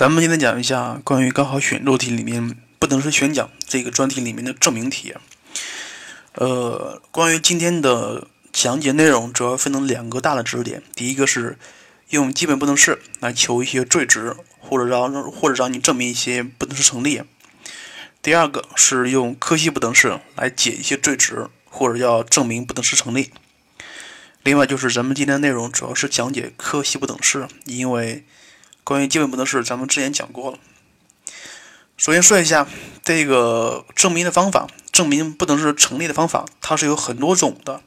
咱们今天讲一下关于高考选做题里面不等式选讲这个专题里面的证明题。呃，关于今天的讲解内容，主要分成两个大的知识点。第一个是用基本不等式来求一些最值，或者让或者让你证明一些不等式成立。第二个是用柯西不等式来解一些最值，或者要证明不等式成立。另外就是咱们今天内容主要是讲解柯西不等式，因为。关于基本不等式，咱们之前讲过了。首先说一下这个证明的方法，证明不等式成立的方法，它是有很多种的，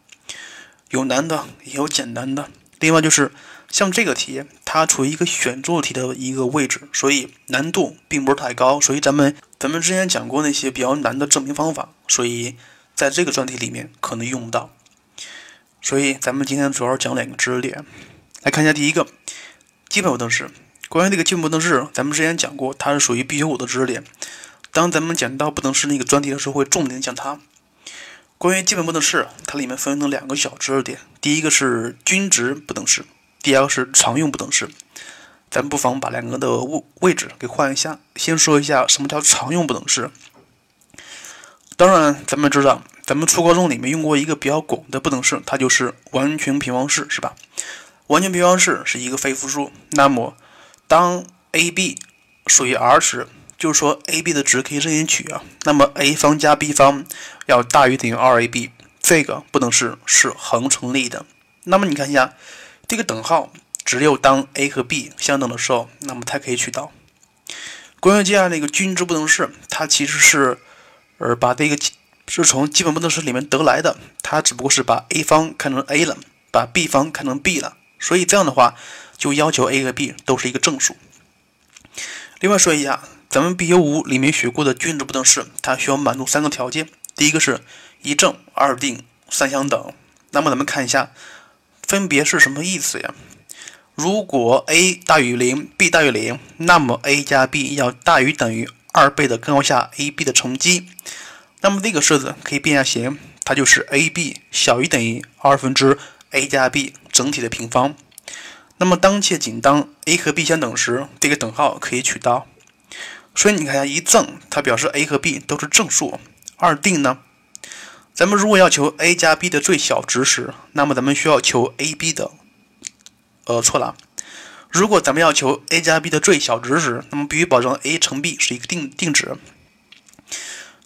有难的，也有简单的。另外就是像这个题，它处于一个选做题的一个位置，所以难度并不是太高。所以咱们咱们之前讲过那些比较难的证明方法，所以在这个专题里面可能用不到。所以咱们今天主要讲两个知识点，来看一下第一个基本不等式。关于这个基本不等式，咱们之前讲过，它是属于必修五的知识点。当咱们讲到不等式那个专题的时候，会重点讲它。关于基本不等式，它里面分成两个小知识点，第一个是均值不等式，第二个是常用不等式。咱不妨把两个的位位置给换一下。先说一下什么叫常用不等式。当然，咱们知道，咱们初高中里面用过一个比较广的不等式，它就是完全平方式，是吧？完全平方式是一个非负数，那么当 a、b 属于 R 时，就是说 a、b 的值可以任意取啊。那么 a 方加 b 方要大于等于 2ab，这个不等式是恒成立的。那么你看一下这个等号，只有当 a 和 b 相等的时候，那么才可以取到。关于接下来那个均值不等式，它其实是呃把这个是从基本不等式里面得来的，它只不过是把 a 方看成 a 了，把 b 方看成 b 了。所以这样的话，就要求 a 和 b 都是一个正数。另外说一下，咱们必修五里面学过的均值不等式，它需要满足三个条件：第一个是一正、二定、三相等。那么咱们看一下，分别是什么意思呀？如果 a 大于零，b 大于零，那么 a 加 b 要大于等于二倍的根号下 a、b 的乘积。那么这个式子可以变下形，它就是 a、b 小于等于二分之 a 加 b。整体的平方，那么当且仅当 a 和 b 相等时，这个等号可以取到。所以你看一下，一正它表示 a 和 b 都是正数，二定呢，咱们如果要求 a 加 b 的最小值时，那么咱们需要求 a、b 的，呃，错了。如果咱们要求 a 加 b 的最小值时，那么必须保证 a 乘 b 是一个定定值。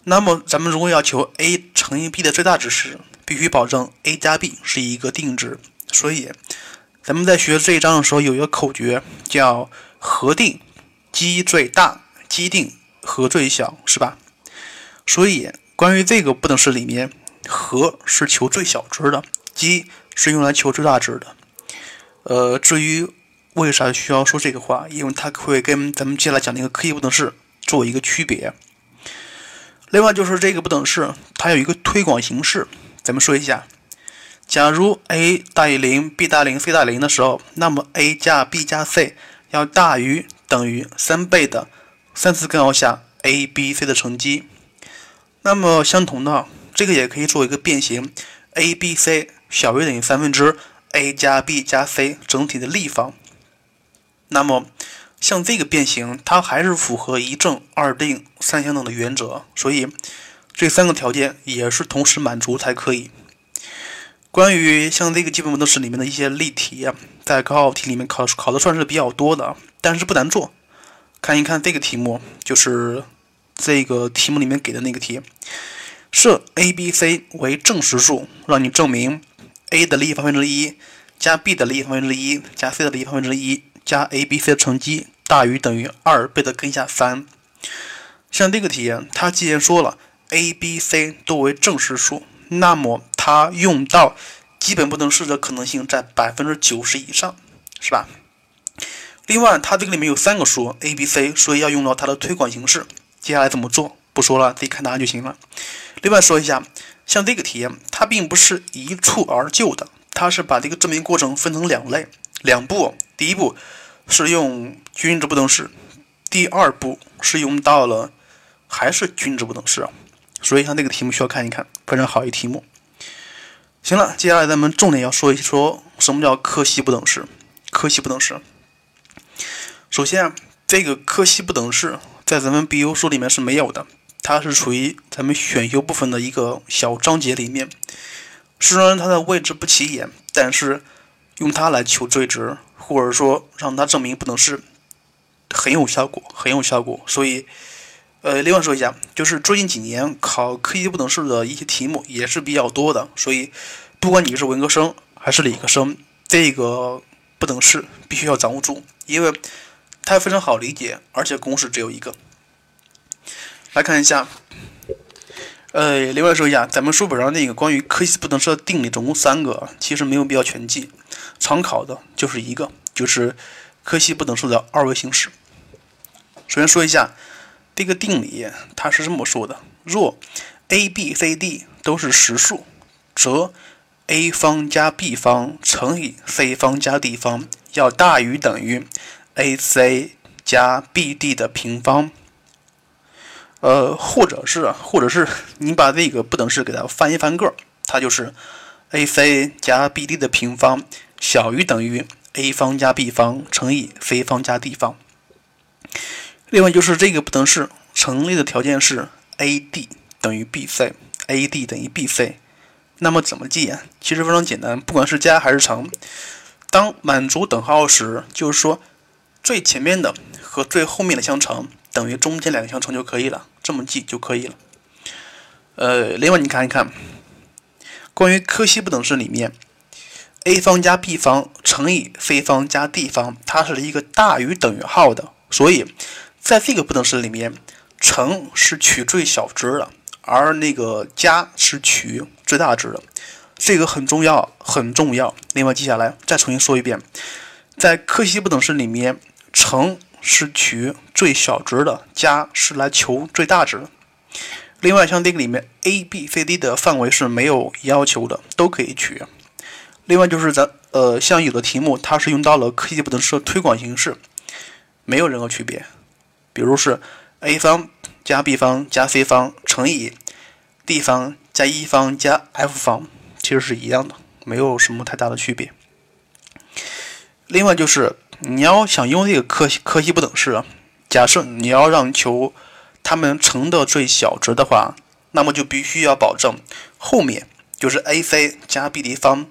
那么咱们如果要求 a 乘以 b 的最大值时，必须保证 a 加 b 是一个定值。所以，咱们在学这一章的时候，有一个口诀叫“和定积最大，积定和最小”，是吧？所以，关于这个不等式里面，和是求最小值的，积是用来求最大值的。呃，至于为啥需要说这个话，因为它会跟咱们接下来讲那个柯西不等式做一个区别。另外，就是这个不等式它有一个推广形式，咱们说一下。假如 a 大于零，b 大于零，c 大于零的时候，那么 a 加 b 加 c 要大于等于三倍的三次根号下 a、b、c 的乘积。那么相同的，这个也可以做一个变形，a、b、c 小于等于三分之 a 加 b 加 c 整体的立方。那么像这个变形，它还是符合一正、二定、三相等的原则，所以这三个条件也是同时满足才可以。关于像这个基本不等式里面的一些例题，在高考题里面考考的算是比较多的，但是不难做。看一看这个题目，就是这个题目里面给的那个题：设 a、b、c 为正实数，让你证明 a 的立方分之一加 b 的立方分之一加 c 的立方分之一加 a、b、c 的乘积大于等于二倍的根下三。像这个题，它既然说了 a、b、c 都为正实数。那么它用到基本不等式的可能性在百分之九十以上，是吧？另外，它这个里面有三个数 a、b、c，所以要用到它的推广形式。接下来怎么做？不说了，自己看答案就行了。另外说一下，像这个题，它并不是一蹴而就的，它是把这个证明过程分成两类、两步。第一步是用均值不等式，第二步是用到了还是均值不等式。所以像这个题目需要看一看，非常好一题目。行了，接下来咱们重点要说一说什么叫柯西不等式。柯西不等式，首先啊这个柯西不等式在咱们 BU 书里面是没有的，它是处于咱们选修部分的一个小章节里面。虽然它的位置不起眼，但是用它来求最值，或者说让它证明不等式，很有效果，很有效果。所以，呃，另外说一下，就是最近几年考柯西不等式的一些题目也是比较多的，所以不管你是文科生还是理科生，这个不等式必须要掌握住，因为。它非常好理解，而且公式只有一个。来看一下，呃，另外说一下，咱们书本上那个关于柯西不等式的定理总共三个，其实没有必要全记，常考的就是一个，就是柯西不等式的二维形式。首先说一下这个定理，它是这么说的：若 a、b、c、d 都是实数，则 a 方加 b 方乘以 c 方加 d 方要大于等于。ac 加 bd 的平方，呃，或者是，或者是你把这个不等式给它翻一翻个，它就是 ac 加 bd 的平方小于等于 a 方加 b 方乘以 c 方加 d 方。另外就是这个不等式成立的条件是 ad 等于 bc，ad 等于 bc。那么怎么记啊？其实非常简单，不管是加还是乘，当满足等号时，就是说。最前面的和最后面的相乘等于中间两个相乘就可以了，这么记就可以了。呃，另外你看一看，关于柯西不等式里面，a 方加 b 方乘以 c 方加 d 方，它是一个大于等于号的，所以在这个不等式里面，乘是取最小值的，而那个加是取最大值的，这个很重要，很重要。另外记下来，再重新说一遍。在柯西不等式里面，乘是取最小值的，加是来求最大值。另外，像这个里面 a、b、c、d 的范围是没有要求的，都可以取。另外就是咱呃，像有的题目它是用到了柯西不等式的推广形式，没有任何区别。比如是 a 方加 b 方加 c 方乘以 d 方加 e 方加 f 方，其实是一样的，没有什么太大的区别。另外就是你要想用这个柯西柯西不等式，假设你要让求它们乘的最小值的话，那么就必须要保证后面就是 ac 加 bd 方，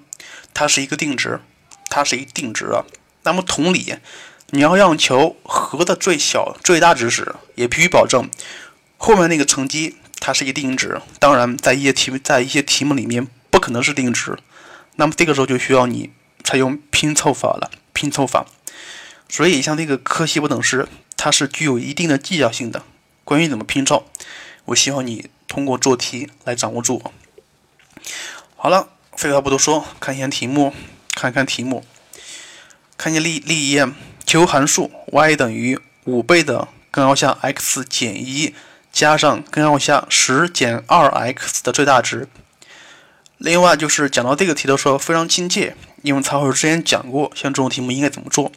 它是一个定值，它是一定值啊。那么同理，你要让求和的最小最大值时，也必须保证后面那个乘积它是一定值。当然，在一些题在一些题目里面不可能是定值，那么这个时候就需要你采用拼凑法了。拼凑法，所以像这个柯西不等式，它是具有一定的技巧性的。关于怎么拼凑，我希望你通过做题来掌握住。好了，废话不多说，看一下题目，看看题目，看一下例例一，求函数 y 等于五倍的根号下 x 减一加上根号下十减二 x 的最大值。另外就是讲到这个题的时候非常亲切。因为曹老师之前讲过，像这种题目应该怎么做，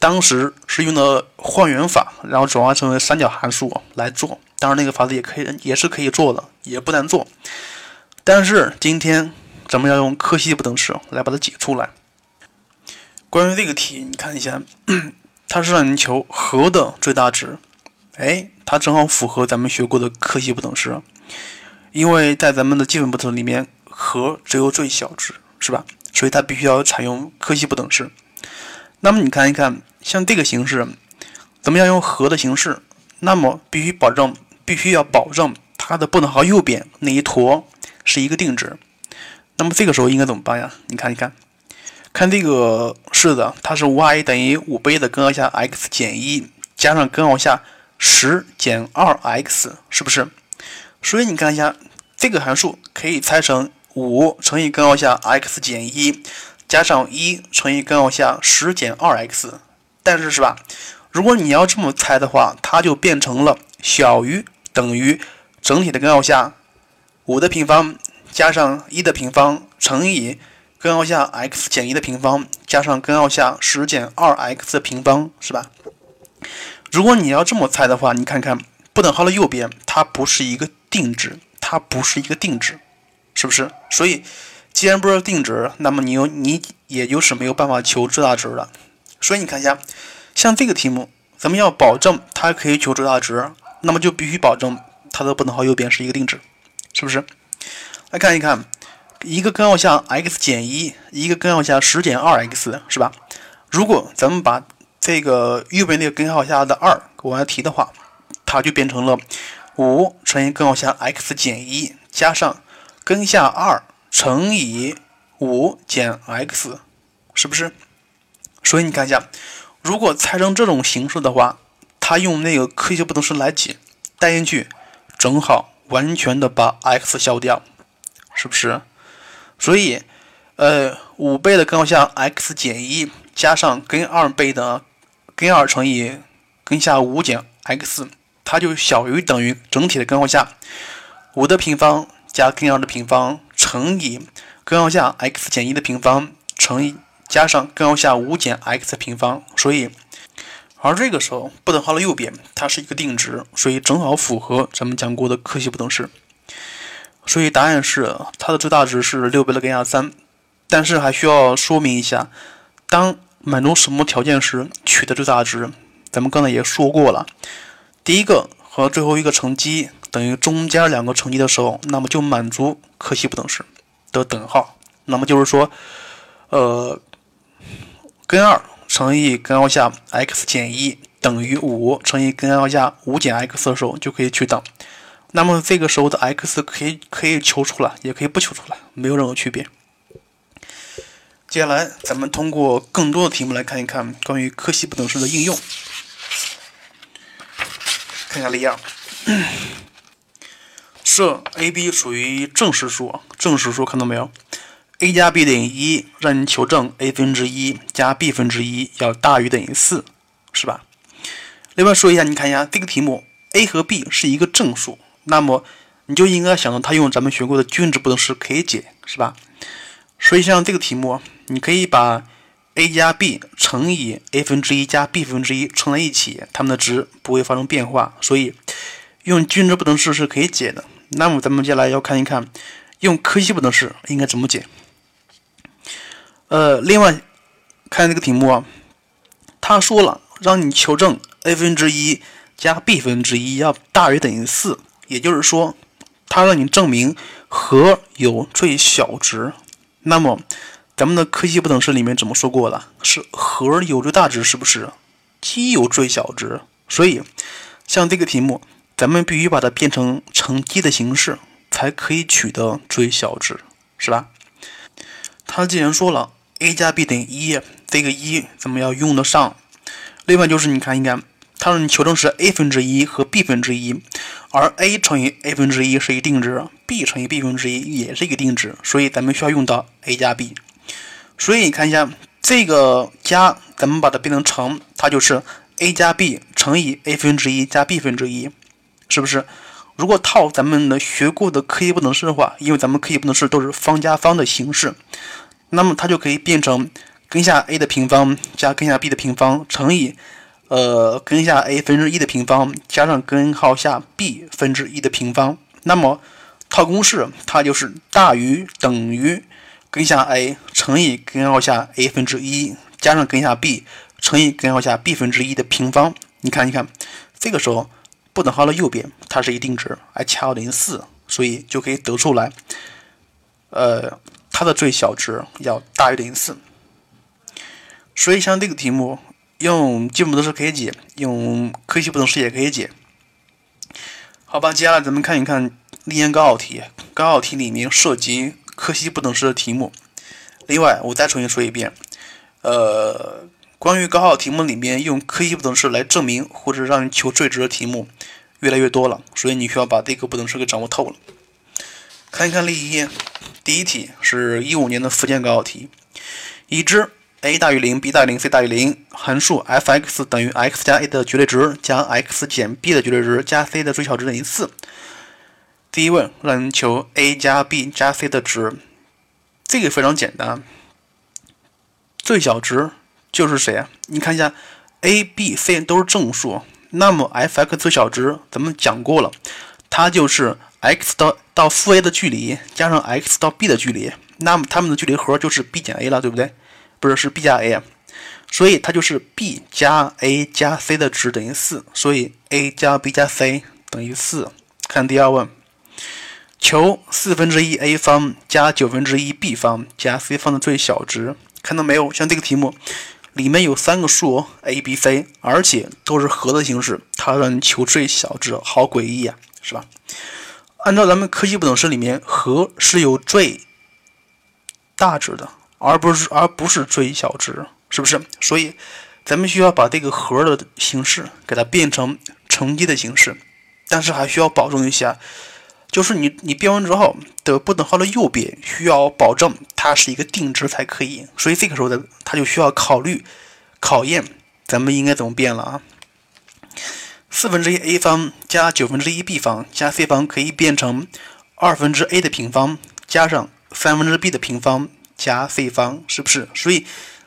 当时是用的换元法，然后转化成为三角函数来做。当然，那个法子也可以，也是可以做的，也不难做。但是今天咱们要用柯西不等式来把它解出来。关于这个题，你看一下，它是让你求和的最大值，哎，它正好符合咱们学过的柯西不等式，因为在咱们的基本不等里面，和只有最小值，是吧？所以它必须要采用柯西不等式。那么你看一看，像这个形式，咱们要用和的形式，那么必须保证，必须要保证它的不等号右边那一坨是一个定值。那么这个时候应该怎么办呀？你看一看，看这个式子，它是 y 等于五倍的根号下 x 减一加上根号下十减二 x，是不是？所以你看一下，这个函数可以拆成。五乘以根号下 x 减一，加上一乘以根号下十减二 x，但是是吧？如果你要这么猜的话，它就变成了小于等于整体的根号下五的平方加上一的平方乘以根号下 x 减一的平方加上根号下十减二 x 的平方，是吧？如果你要这么猜的话，你看看不等号的右边，它不是一个定值，它不是一个定值。是不是？所以，既然不是定值，那么你有你也就是没有办法求最大值了。所以你看一下，像这个题目，咱们要保证它可以求最大值，那么就必须保证它的不等号右边是一个定值，是不是？来看一看，一个根号下 x 减一，一个根号下十减二 x，是吧？如果咱们把这个右边那个根号下的二往外提的话，它就变成了五乘以根号下 x 减一加上根下二乘以五减 x，是不是？所以你看一下，如果拆成这种形式的话，它用那个科学不等式来解，带进去正好完全的把 x 消掉，是不是？所以，呃，五倍的根号下 x 减一加上根二倍的根二乘以根下五减 x，它就小于等于整体的根号下五的平方加根二的平方乘以根号下 x 减一的平方乘以。加上根号下五减 x 的平方，所以，而这个时候不等号的右边它是一个定值，所以正好符合咱们讲过的柯西不等式。所以答案是它的最大值是六倍的根下三。但是还需要说明一下，当满足什么条件时取得最大值？咱们刚才也说过了，第一个和最后一个乘积等于中间两个乘积的时候，那么就满足柯西不等式的等号。那么就是说，呃。根二乘以根号下 x 减一等于五乘以根号下五减 x 的时候就可以取等，那么这个时候的 x 可以可以求出来，也可以不求出来，没有任何区别。接下来咱们通过更多的题目来看一看关于柯西不等式的应用。看一下例二，设 a、b 属于正实数，正实数看到没有？a 加 b 等于一，让你求证 a 分之一加 b 分之一要大于等于四，是吧？另外说一下，你看一下这个题目，a 和 b 是一个正数，那么你就应该想到它用咱们学过的均值不等式可以解，是吧？所以像这个题目，你可以把 a 加 b 乘以 a 分之一加 b 分之一乘在一起，它们的值不会发生变化，所以用均值不等式是可以解的。那么咱们接下来要看一看用柯西不等式应该怎么解。呃，另外看这个题目啊，他说了让你求证 a 分之一加 b 分之一要大于等于四，也就是说，它让你证明和有最小值。那么，咱们的柯西不等式里面怎么说过了？是和有最大值，是不是？积有最小值，所以像这个题目，咱们必须把它变成乘积的形式，才可以取得最小值，是吧？他既然说了。a 加 b 等于一，这个一咱们要用得上。另外就是你看一看，它让你求证是 a 分之一和 b 分之一，而 a 乘以 a 分之一是一定值，b 乘以 b 分之一也是一个定值，所以咱们需要用到 a 加 b。所以你看一下这个加，咱们把它变成乘，它就是 a 加 b 乘以 a 分之一加 b 分之一，是不是？如果套咱们的学过的柯西不等式的话，因为咱们柯西不等式都是方加方的形式。那么它就可以变成根下 a 的平方加根下 b 的平方乘以呃根下 a 分之一的平方加上根号下 b 分之一的平方。那么套公式，它就是大于等于根下 a 乘以根号下 a 分之一加上根下 b 乘以根号下 b 分之一的平方。你看，你看，这个时候不等号的右边它是一定值，而恰好等于四，所以就可以得出来，呃。它的最小值要大于等于四，所以像这个题目用基本不等式可以解，用柯西不等式也可以解。好吧，接下来咱们看一看历年高考题，高考题里面涉及柯西不等式的题目。另外，我再重新说一遍，呃，关于高考题目里面用柯西不等式来证明或者让你求最值的题目越来越多了，所以你需要把这个不等式给掌握透了。看一看例一，第一题是一五年的福建高考题。已知 a 大于零，b 大于零，c 大于零，函数 f(x) 等于 x 加 a 的绝对值加 x 减 b 的绝对值加 c 的最小值等于四。第一问让你求 a 加 b 加 c 的值，这个非常简单，最小值就是谁啊？你看一下，a、b、c 都是正数，那么 f(x) 最小值咱们讲过了，它就是。x 到到负 a 的距离加上 x 到 b 的距离，那么它们的距离和就是 b 减 a 了，对不对？不是，是 b 加 a。所以它就是 b 加 a 加 c 的值等于四，所以 a 加 b 加 c 等于四。看第二问，求四分之一 a 方加九分之一 b 方加 c 方的最小值。看到没有？像这个题目里面有三个数 a、b、c，而且都是和的形式，它让你求最小值，好诡异啊，是吧？按照咱们科技不等式里面，和是有最大值的，而不是而不是最小值，是不是？所以咱们需要把这个和的形式给它变成乘积的形式，但是还需要保证一下，就是你你变完之后的不等号的右边需要保证它是一个定值才可以。所以这个时候的它就需要考虑考验咱们应该怎么变了啊？四分之一 a 方加九分之一 b 方加 c 方可以变成二分之 a 的平方加上三分之 b 的平方加 c 方，是不是？所以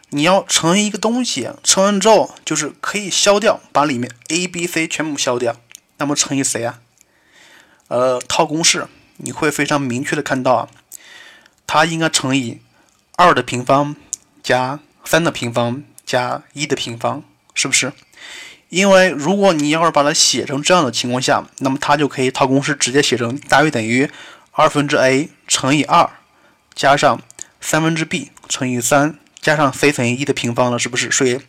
你要乘一个东西，乘完之后就是可以消掉，把里面 a、b、c 全部消掉，那么乘以谁啊？呃，套公式你会非常明确的看到啊，它应该乘以二的平方加三的平方加一的平方，是不是？因为如果你要是把它写成这样的情况下，那么它就可以套公式直接写成大于等于二分之 a 乘以二加上三分之 b 乘以三加上 c 等于一的平方了，是不是？所以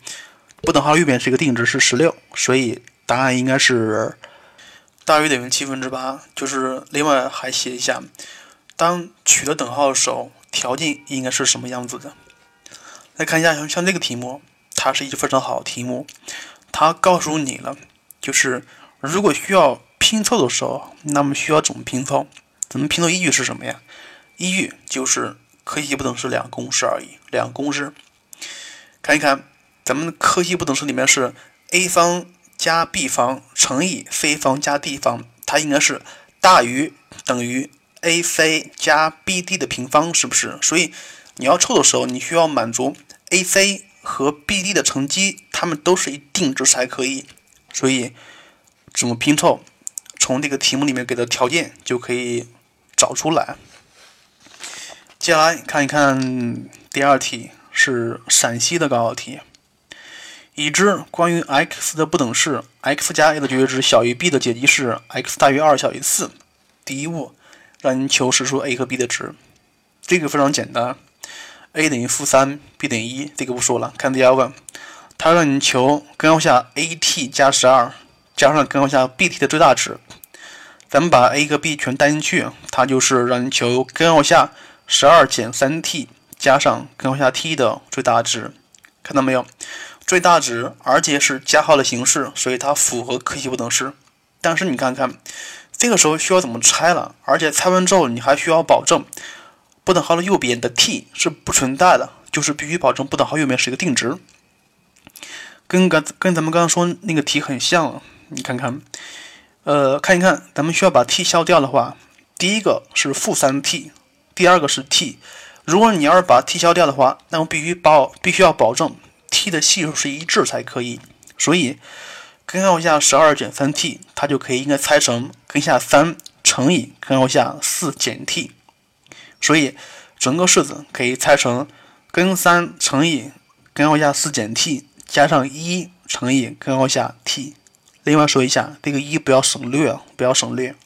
不等号右边是一个定值是十六，所以答案应该是大于等于七分之八。就是另外还写一下，当取得等号的时候，条件应该是什么样子的？来看一下，像像这个题目，它是一个非常好的题目。它告诉你了，就是如果需要拼凑的时候，那么需要怎么拼凑？怎么拼凑依据是什么呀？依据就是柯西不等式两个公式而已，两个公式。看一看，咱们的柯西不等式里面是 a 方加 b 方乘以 c 方加 d 方，它应该是大于等于 ac 加 bd 的平方，是不是？所以你要凑的时候，你需要满足 ac。和 BD 的乘积，它们都是一定值才可以，所以怎么拼凑，从这个题目里面给的条件就可以找出来。接下来看一看第二题，是陕西的高考题。已知关于 x 的不等式，x 加 a 的绝对值小于 b 的解积是 x 大于二小于四。第一步，让你求实数 a 和 b 的值，这个非常简单。a 等于负三，b 等于一，这个不说了。看第二问，它让你求根号下 a_t 加十二加上根号下 b_t 的最大值。咱们把 a 和 b 全带进去，它就是让你求根号下十二减三 t 加上根号下 t 的最大值。看到没有？最大值，而且是加号的形式，所以它符合柯西不等式。但是你看看，这个时候需要怎么拆了？而且拆完之后，你还需要保证。不等号的右边的 t 是不存在的，就是必须保证不等号右边是一个定值，跟刚跟咱们刚刚说那个题很像。你看看，呃，看一看，咱们需要把 t 消掉的话，第一个是负三 t，第二个是 t。如果你要是把 t 消掉的话，那么必须保必须要保证 t 的系数是一致才可以。所以根号下十二减三 t，它就可以应该拆成根下三乘以根号下四减 t。所以，整个式子可以拆成根三乘以根号下四减 t 加上一乘以根号下 t。另外说一下，这个一不要省略，不要省略。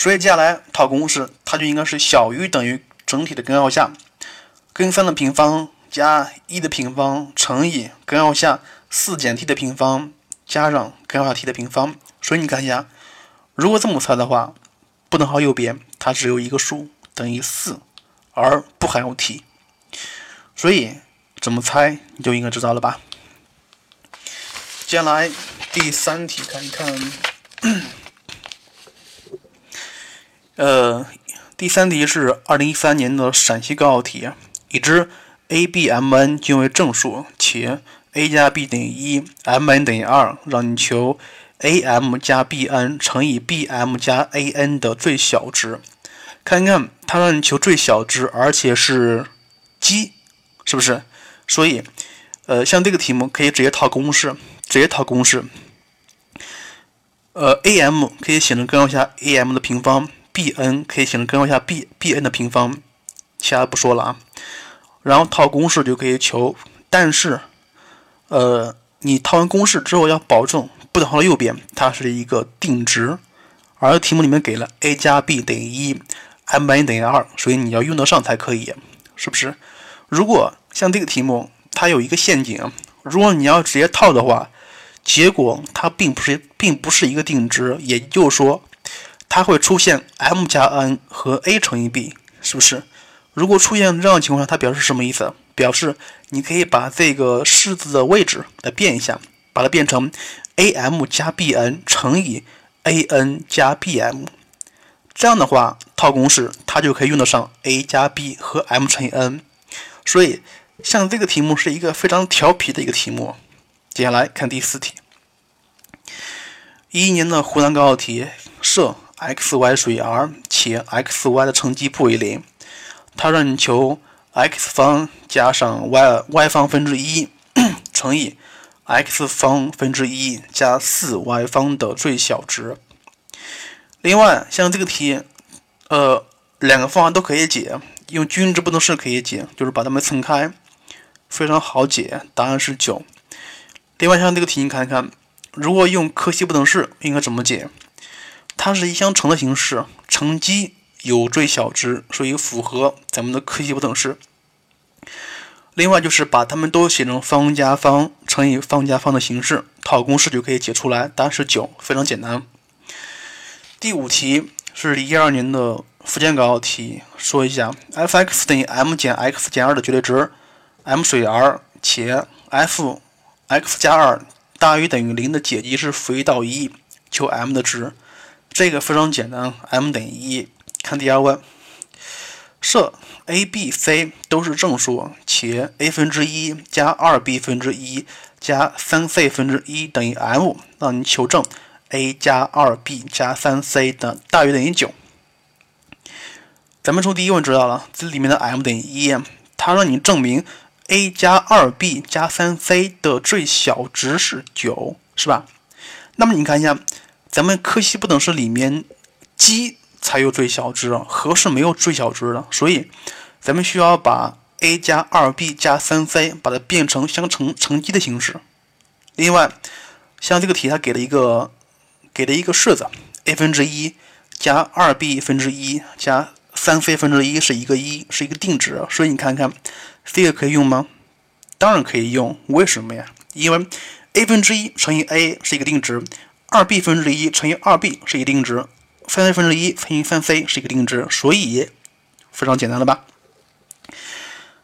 所以接下来套公式，它就应该是小于等于整体的根号下根三的平方加一的平方乘以根号下四减 t 的平方加上根号下 t 的平方。所以你看一下，如果这么猜的话，不等号右边它只有一个数。等于四，而不含有 t，所以怎么猜你就应该知道了吧？接下来第三题看一看，呃，第三题是二零一三年的陕西高考题，已知 a、b、m、n 均为正数，且 a 加 b 等于一，m、n 等于二，让你求 a、m 加 b、n 乘以 b、m 加 a、n 的最小值。看看，它让你求最小值，而且是积，是不是？所以，呃，像这个题目可以直接套公式，直接套公式。呃，a_m 可以写成根号下 a_m 的平方，b_n 可以写成根号下 b_b_n 的平方，其他不说了啊。然后套公式就可以求，但是呃，你套完公式之后要保证不等号的右边它是一个定值，而题目里面给了 a 加 b 等于一，m n 等于二，所以你要用得上才可以，是不是？如果像这个题目它有一个陷阱，如果你要直接套的话，结果它并不是并不是一个定值，也就是说。它会出现 m 加 n 和 a 乘以 b，是不是？如果出现这样的情况下，它表示什么意思？表示你可以把这个式子的位置来变一下，把它变成 a m 加 b n 乘以 a n 加 b m。这样的话，套公式它就可以用得上 a 加 b 和 m 乘以 n。所以，像这个题目是一个非常调皮的一个题目。接下来看第四题，一一年的湖南高考题设。X y 属于 R，且 x y 的乘积不为零，它让你求 x 方加上 y y 方分之一乘以 x 方分之一加四 y 方的最小值。另外，像这个题，呃，两个方法都可以解，用均值不等式可以解，就是把它们乘开，非常好解，答案是九。另外，像这个题，你看看，如果用柯西不等式，应该怎么解？它是一相乘的形式，乘积有最小值，所以符合咱们的柯西不等式。另外就是把它们都写成方加方乘以方加方的形式，套公式就可以解出来，答案是九，非常简单。第五题是一二年的福建高考题，说一下 f(x) 等于 m 减 x 减二的绝对值，m 属于 R，且 f(x 加二大于等于零的解积是负一到一，求 m 的值。这个非常简单，m 等于一。看第二问，设 a、b、c 都是正数，且 a 分之一加二 b 分之一加三 c 分之一等于 m，让你求证 a 加二 b 加三 c 的大于等于九。咱们从第一问知道了，这里面的 m 等于一，它让你证明 a 加二 b 加三 c 的最小值是九，是吧？那么你看一下。咱们柯西不等式里面，积才有最小值，和是没有最小值的，所以咱们需要把 a 加 2b 加 3c 把它变成相乘乘积的形式。另外，像这个题，它给了一个给了一个式子，a 分之一加 2b 分之一加 3c 分之一是一个一，是一个定值，所以你看看这个可以用吗？当然可以用，为什么呀？因为 a 分之一乘以 a 是一个定值。二 b 分之一乘以二 b 是一定值，三 c 分之一乘以三 c 是一个定值，所以非常简单了吧？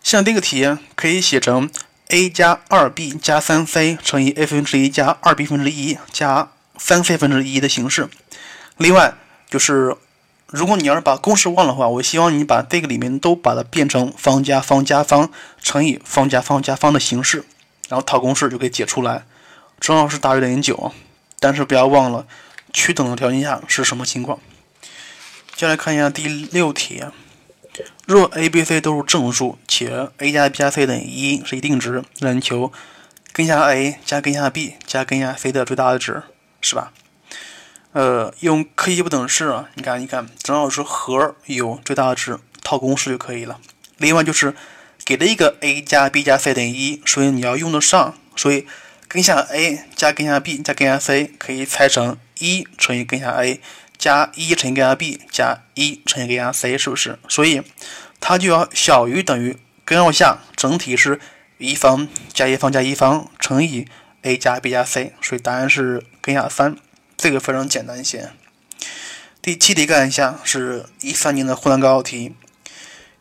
像这个题可以写成 a 加二 b 加三 c 乘以 a 分之一加二 b 分之一加三 c 分之一的形式。另外就是，如果你要是把公式忘了的话，我希望你把这个里面都把它变成方加方加方乘以方加方加方的形式，然后套公式就可以解出来，正好是大于等于九。但是不要忘了，趋等的条件下是什么情况？接下来看一下第六题。若 a、b、c 都是正数，且 a 加 b 加 c 等于一是一定值，那你求根下 a 加根下 b 加根下 c 的最大的值，是吧？呃，用柯西不等式啊，你看你看，正好是和有最大的值，套公式就可以了。另外就是给了一个 a 加 b 加 c 等于一，所以你要用得上，所以。根下 a 加根下 b 加根下 c 可以拆成一乘以根下 a 加一乘以根下 b 加一乘以根下 c，是不是？所以它就要小于等于根号下整体是一方加一方加一方乘以 a 加 b 加 c，所以答案是根下三。这个非常简单一些。第七题看一下，是一三年的湖南高考题，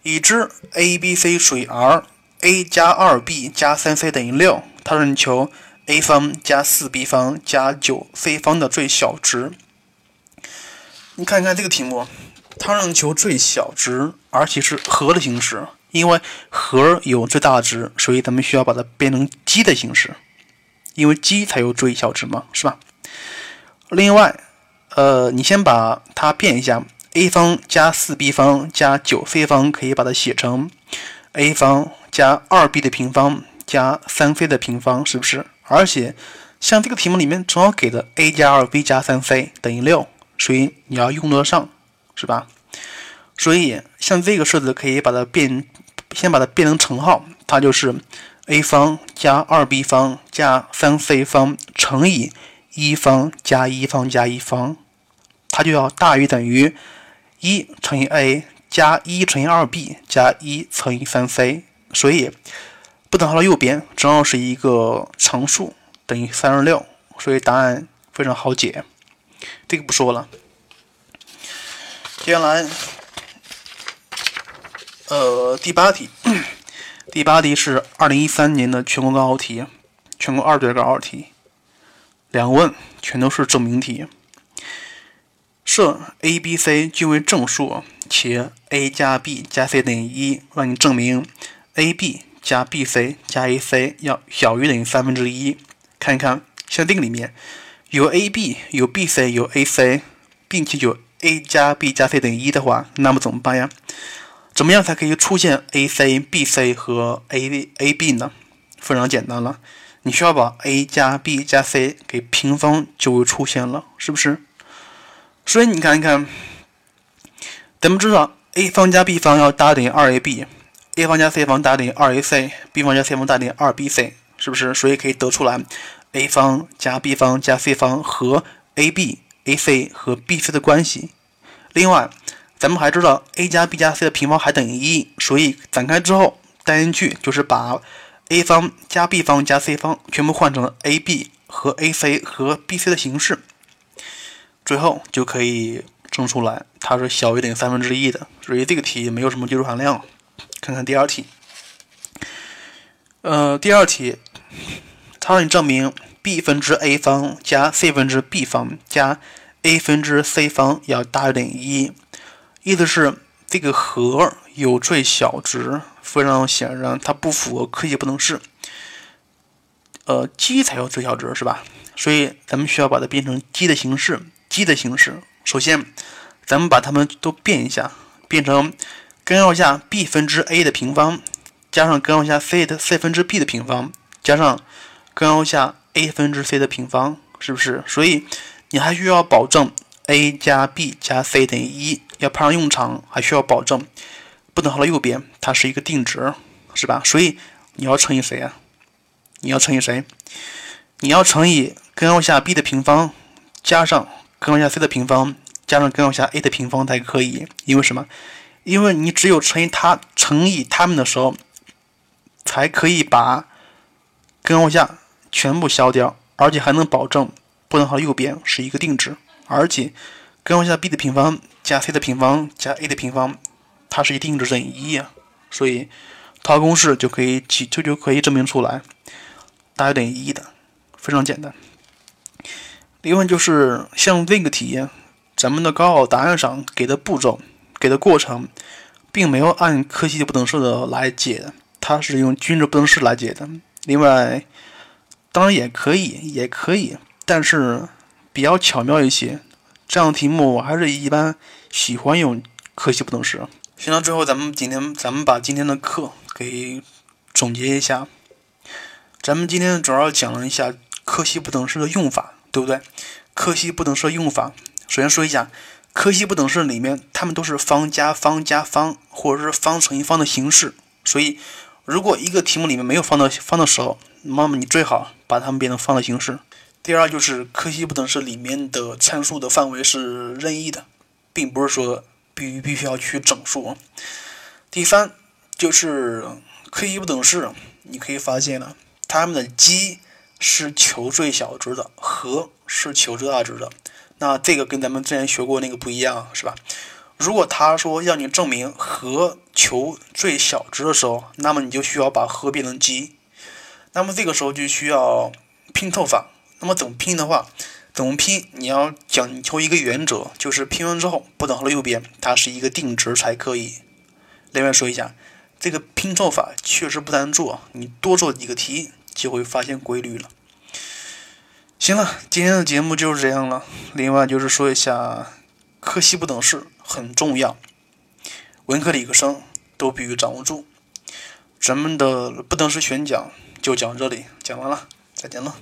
已知 a、b、c 属于 R，a 加二 b 加三 c 等于六，它让你求。A 方加四 b 方加九 c 方的最小值，你看看这个题目，它让求最小值，而且是和的形式，因为和有最大值，所以咱们需要把它变成积的形式，因为积才有最小值嘛，是吧？另外，呃，你先把它变一下，a 方加四 b 方加九 c 方，可以把它写成 a 方加二 b 的平方加三 c 的平方，是不是？而且，像这个题目里面正好给的 a 加二 b 加三 c 等于六，所以你要用得上，是吧？所以像这个式子可以把它变，先把它变成乘号，它就是 a 方加二 b 方加三 c 方乘以一方加一方加一方，它就要大于等于一乘以 a 加一乘以二 b 加一乘以三 c，所以不等号的右边正好是一个常数，等于三十六，所以答案非常好解。这个不说了。接下来，呃，第八题，第八题是二零一三年的全国高考题，全国二卷高考题，两问全都是证明题。设 a、b、c 均为正数，且 a 加 b 加 c 等于一，让你证明 a、b 加 b、c 加 a、c 要小于等于三分之一。看一看，像这个里面有 a、b，有 b、c，有 a、c，并且有 a 加 b 加 c 等于一的话，那么怎么办呀？怎么样才可以出现 a、c、b、c 和 a、a、b 呢？非常简单了，你需要把 a 加 b 加 c 给平方，就会出现了，是不是？所以你看一看，咱们知道 a 方加 b 方要大于等于二 a 方加 c 方大于等于二 ac，b 方加 c 方大等于二 bc，是不是？所以可以得出来 a 方加 b 方加 c 方和 ab、ac 和 bc 的关系。另外，咱们还知道 a 加 b 加 c 的平方还等于一，所以展开之后带进去就是把 a 方加 b 方加 c 方全部换成 ab 和 ac 和 bc 的形式。最后就可以证出来，它是小于等于三分之一的，所以这个题没有什么技术含量。看看第二题，呃，第二题，它让你证明 b 分之 a 方加 c 分之 b 方加 a 分之 c 方要大于等于一，意思是这个和有最小值，非常显然它不符合柯西不等式。呃，积才有最小值是吧？所以咱们需要把它变成积的形式。积的形式，首先，咱们把它们都变一下，变成根号下 b 分之 a 的平方，加上根号下 c 的 c 分之 b 的平方，加上根号下 a 分之 c 的平方，是不是？所以你还需要保证 a 加 b 加 c 等于一，要派上用场，还需要保证不等号的右边它是一个定值，是吧？所以你要乘以谁啊？你要乘以谁？你要乘以根号下 b 的平方加上。根号下 c 的平方加上根号下 a 的平方才可以，因为什么？因为你只有乘以它乘以它们的时候，才可以把根号下全部消掉，而且还能保证不等号右边是一个定值，而且根号下 b 的平方加 c 的平方加 a 的平方，它是一定值等于一啊，所以套公式就可以就就可以证明出来，大于等于一的，非常简单。另外就是像这个题，咱们的高考答案上给的步骤、给的过程，并没有按柯西不等式的来解的，它是用均值不等式来解的。另外，当然也可以，也可以，但是比较巧妙一些。这样的题目我还是一般喜欢用柯西不等式。行了，最后咱们今天咱们把今天的课给总结一下。咱们今天主要讲了一下柯西不等式的用法。对不对？柯西不等式的用法，首先说一下，柯西不等式里面，它们都是方加方加方，或者是方乘以方的形式。所以，如果一个题目里面没有方的方的时候，那么你最好把它们变成方的形式。第二就是柯西不等式里面的参数的范围是任意的，并不是说必必须要取整数。第三就是柯西不等式，你可以发现了，它们的积。是求最小值的，和是求最大值的。那这个跟咱们之前学过那个不一样，是吧？如果他说要你证明和求最小值的时候，那么你就需要把和变成积。那么这个时候就需要拼凑法。那么怎么拼的话，怎么拼？你要讲求一个原则，就是拼完之后不等号的右边它是一个定值才可以。另外说一下，这个拼凑法确实不难做，你多做几个题。就会发现规律了。行了，今天的节目就是这样了。另外就是说一下，科系不等式很重要，文科理科生都必须掌握住。咱们的不等式选讲就讲这里，讲完了，再见了。